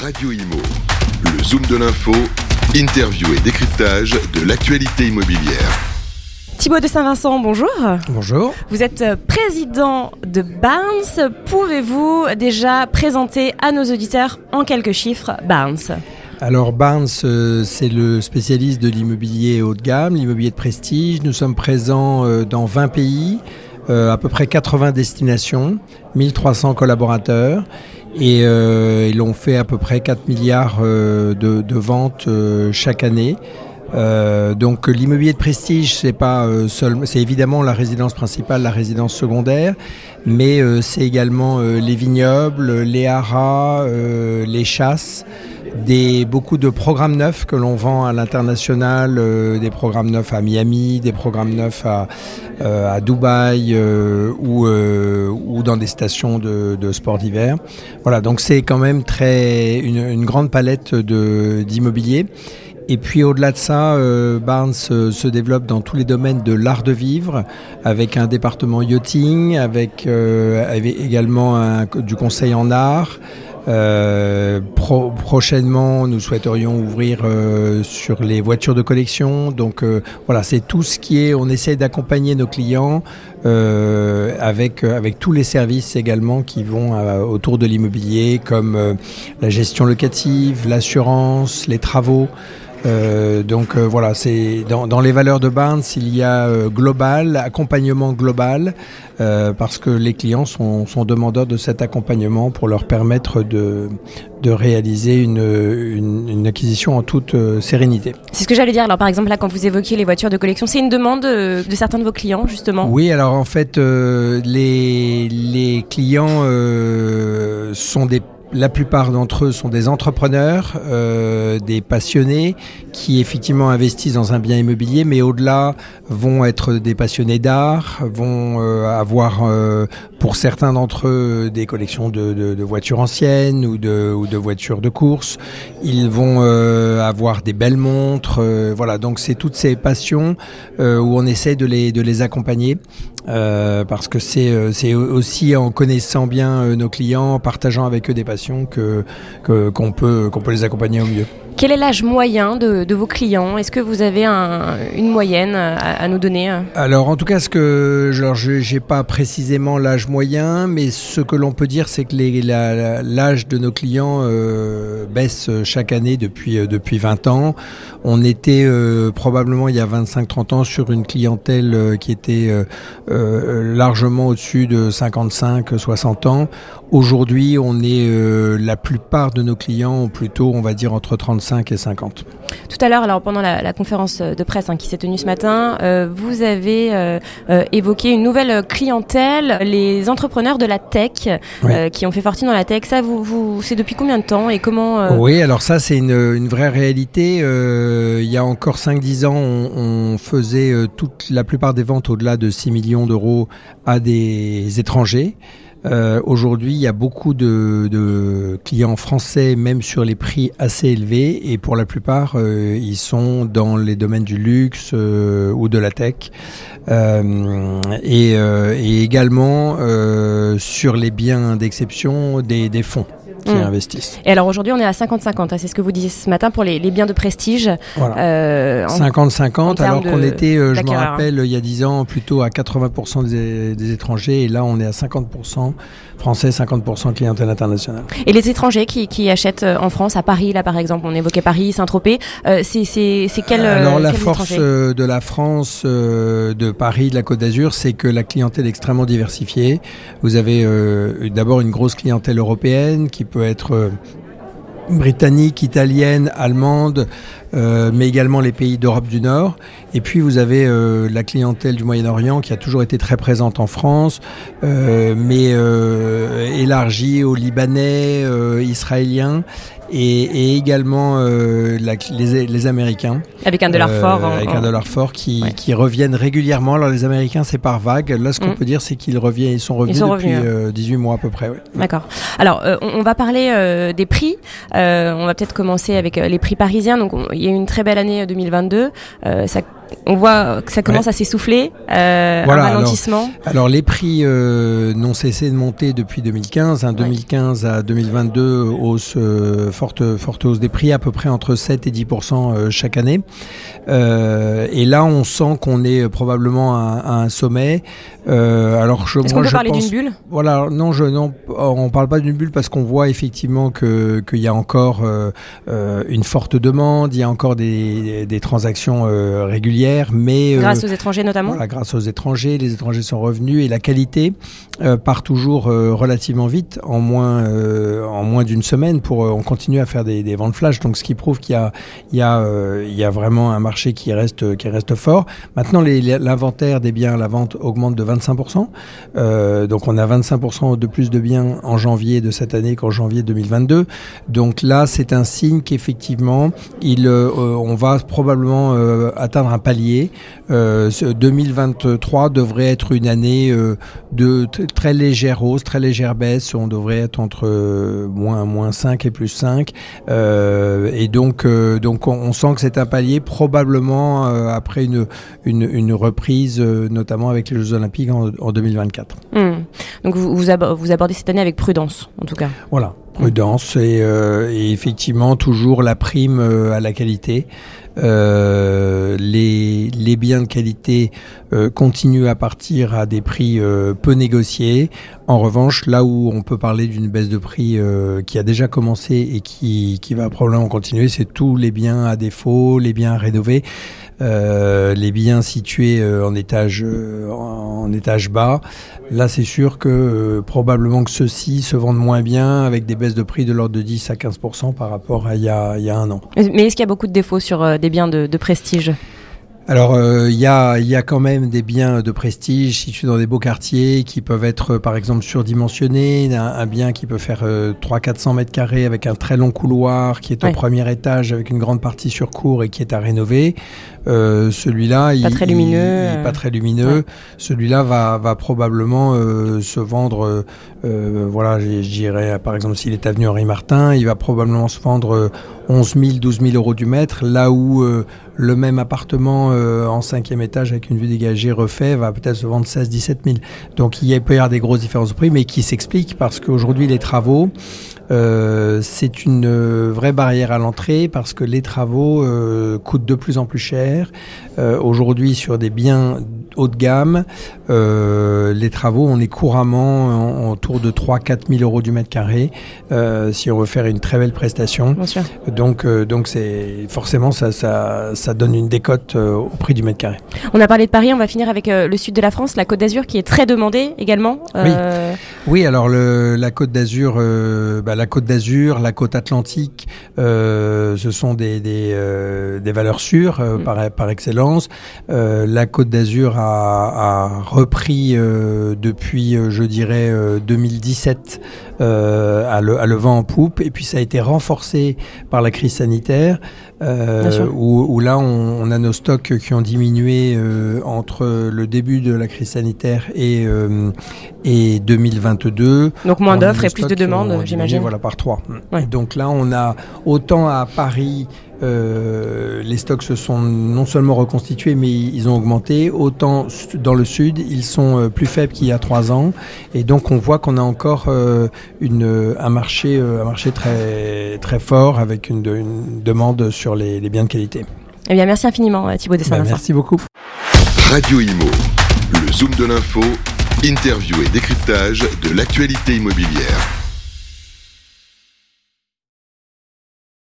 Radio Imo. Le Zoom de l'info, interview et décryptage de l'actualité immobilière. Thibaut de Saint-Vincent, bonjour. Bonjour. Vous êtes euh, président de Barnes. Pouvez-vous déjà présenter à nos auditeurs en quelques chiffres Barnes? Alors Barnes, euh, c'est le spécialiste de l'immobilier haut de gamme, l'immobilier de prestige. Nous sommes présents euh, dans 20 pays, à peu près 80 destinations, 1300 collaborateurs et euh, ils ont fait à peu près 4 milliards euh, de, de, ventes euh, chaque année. Euh, donc l'immobilier de prestige, c'est pas c'est évidemment la résidence principale, la résidence secondaire, mais c'est également les vignobles, les haras, les chasses, beaucoup de programmes neufs que l'on vend à l'international, des programmes neufs à Miami, des programmes neufs à, à Dubaï ou, ou dans des stations de, de sport d'hiver. Voilà, donc c'est quand même très une, grande palette d'immobilier. Et puis au-delà de ça, euh, Barnes euh, se développe dans tous les domaines de l'art de vivre, avec un département yachting, avec, euh, également du conseil en art. Euh, pro prochainement, nous souhaiterions ouvrir euh, sur les voitures de collection. Donc euh, voilà, c'est tout ce qui est. On essaie d'accompagner nos clients avec avec tous les services également qui vont autour de l'immobilier, comme la gestion locative, l'assurance, les travaux. Euh, donc euh, voilà, c'est dans, dans, les valeurs de Barnes, il y a euh, global, accompagnement global, euh, parce que les clients sont, sont, demandeurs de cet accompagnement pour leur permettre de, de réaliser une, une, une, acquisition en toute euh, sérénité. C'est ce que j'allais dire. Alors par exemple là, quand vous évoquiez les voitures de collection, c'est une demande de, de, certains de vos clients justement? Oui, alors en fait, les, les clients sont des la plupart d'entre eux sont des entrepreneurs, euh, des passionnés qui effectivement investissent dans un bien immobilier, mais au-delà vont être des passionnés d'art, vont euh, avoir euh, pour certains d'entre eux des collections de, voitures anciennes ou de, voitures de course. Ils vont avoir des belles montres. Voilà, donc c'est toutes ces passions où on essaie de les accompagner. Parce que c'est c'est aussi en connaissant bien nos clients, en partageant avec eux des passions que qu'on peut qu'on peut les accompagner au mieux. Quel est l'âge moyen de, vos clients? Est-ce que vous avez un, une moyenne à, nous donner? Alors en tout cas, ce que je n'ai pas précisément l'âge moyen, mais ce que l'on peut dire, c'est que l'âge de nos clients euh, baisse chaque année depuis, euh, depuis 20 ans. On était euh, probablement il y a 25-30 ans sur une clientèle euh, qui était euh, euh, largement au-dessus de 55-60 ans. Aujourd'hui, on est la plupart de nos clients ont plutôt, on va dire, entre 35 et 50. Tout à l'heure, alors pendant la, la, conférence de presse hein, qui s'est tenue ce matin, euh, vous avez euh, euh, évoqué une nouvelle clientèle, les entrepreneurs de la tech, oui. qui ont fait fortune dans la tech. Ça, vous, vous c'est depuis combien de temps et comment Oui, alors ça, c'est une, une, vraie réalité. il y a encore 5-10 ans, on, on faisait toute la plupart des ventes au-delà de 6 millions d'euros à des étrangers. Euh, Aujourd'hui, il y a beaucoup de, clients français, même sur les prix assez élevés, et pour la plupart, euh, ils sont dans les domaines du luxe euh, ou de la tech, et, également sur les biens d'exception des fonds qui mmh. investissent. Et alors aujourd'hui, on est à 50-50. Hein, c'est ce que vous disiez ce matin pour les, les biens de prestige. 50-50, voilà. euh, alors qu'on était, euh, je me rappelle, il y a 10 ans, plutôt à 80% des, des, étrangers. Et là, on est à 50% français, 50% clientèle internationale. Et les étrangers qui, qui, achètent euh, en France, à Paris, là par exemple, on évoquait Paris, Saint-Tropez, euh, c'est quel Alors la force de la France, euh, de Paris, de la Côte d'Azur, c'est que la clientèle est extrêmement diversifiée. Vous avez d'abord une grosse clientèle européenne qui peut être britannique, italienne, allemande, euh, mais également les pays d'Europe du Nord. Et puis vous avez euh, la clientèle du Moyen-Orient qui a toujours été très présente en France, euh, mais élargie aux Libanais, Israéliens. Et, et, également euh, la, les, les, Américains. Avec un dollar euh, fort. En, avec un dollar fort qui, ouais. qui, reviennent régulièrement. Alors les Américains, c'est par vague. Là, ce qu'on mmh. peut dire, c'est qu'ils reviennent, ils sont revenus ils sont depuis revenus, euh, 18 mois à peu près. Ouais. D'accord. Alors, euh, on, on, va parler des prix. on va peut-être commencer avec les prix parisiens. Donc, on, il y a eu une très belle année 2022. ça on voit que ça commence à s'essouffler, euh, un ralentissement. Alors, les prix euh, n'ont cessé de monter depuis 2015. 2015 à 2022, hausse, euh, forte, forte hausse des prix, à peu près entre 7 et 10% euh, chaque année. et là, on sent qu'on est probablement à, un sommet. alors, je, Est-ce qu'on peut parler d'une bulle? Voilà, non, je, non, on parle pas d'une bulle parce qu'on voit effectivement que qu'il y a encore une forte demande, il y a encore des, des transactions régulières mais euh, grâce aux étrangers notamment. grâce aux étrangers, les étrangers sont revenus et la qualité euh, part toujours euh, relativement vite, en moins en moins d'une semaine. Pour on continue à faire des, des ventes flash, donc ce qui prouve qu'il y a il y a il y a vraiment un marché qui reste qui reste fort. Maintenant, l'inventaire des biens à la vente augmente de 25%. donc on a 25% de plus de biens en janvier de cette année qu'en janvier 2022. Donc là, c'est un signe qu'effectivement, il on va probablement atteindre un palier 2023 euh, devrait être une année euh, de très légère hausse, très légère baisse. On devrait être entre euh, moins, moins 5 et plus 5. et donc, donc on, sent que c'est un palier probablement après une, une, reprise, notamment avec les Jeux Olympiques en, 2024. Hmm. Donc vous, vous, abordez cette année avec prudence, en tout cas. Voilà, prudence et, et effectivement toujours la prime à la qualité. Euh, les, biens de qualité euh, continuent à partir à des prix euh, peu négociés. En revanche, là où on peut parler d'une baisse de prix euh, qui a déjà commencé et qui, qui va probablement continuer, c'est tous les biens à défaut, les biens à rénover. Euh, les biens situés euh, en étage en étage bas. Là, c'est sûr que probablement que ceux-ci se vendent moins bien avec des baisses de prix de l'ordre de 10 à 15% par rapport à il y a, un an. Mais est-ce qu'il y a beaucoup de défauts sur des biens de prestige? Alors, euh, il y, a, y, a, quand même des biens de prestige situés dans des beaux quartiers qui peuvent être, par exemple, surdimensionnés. Un, un bien qui peut faire euh, 300-400 mètres carrés avec un très long couloir qui est au premier étage avec une grande partie sur cour et qui est à rénover. Euh, celui-là, il, lumineux, il, pas très lumineux. Celui-là va, va probablement euh, se vendre. voilà, je dirais, par exemple, s'il est avenue Henri Martin, il va probablement se vendre 11 000, 12 000 euros du mètre, là où le même appartement euh, en cinquième étage avec une vue dégagée refait va peut-être se vendre 16 17 000. Donc il peut y avoir des grosses différences de prix, mais qui s'expliquent parce qu'aujourd'hui les travaux, euh, c'est une euh, vraie barrière à l'entrée parce que les travaux coûtent de plus en plus cher. Aujourd'hui sur des biens haut de gamme. Euh, les travaux, on est couramment autour de 3-4 000 euros du mètre carré euh, si on veut faire une très belle prestation. Donc, euh, donc c'est forcément ça, ça, ça, donne une décote au prix du mètre carré. On a parlé de Paris, on va finir avec le sud de la France, la Côte d'Azur qui est très demandée également. Oui. Oui, alors le, la Côte d'Azur, bah, la Côte d'Azur, la Côte Atlantique, ce sont des, des, des valeurs sûres mm. par, par excellence. la Côte d'Azur a a, repris euh, depuis, euh, je dirais, 2017 euh, à le, à, le, vent en poupe. Et puis ça a été renforcé par la crise sanitaire, où, où, là on, a nos stocks qui ont diminué entre le début de la crise sanitaire et, et 2022. Donc moins d'offres et plus de demandes, j'imagine. Voilà, par trois. Donc là, on a autant à Paris euh, les stocks se sont non seulement reconstitués, mais ils ont augmenté. Autant dans le sud, ils sont euh, plus faibles qu'il y a trois ans. Et donc, on voit qu'on a encore euh, une, un, marché, un marché très, très fort avec une, demande sur les, biens de qualité. Eh bien, merci infiniment, Thibaut Dessin. Ben, merci beaucoup. Radio Imo, le Zoom de l'info, interview et décryptage de l'actualité immobilière.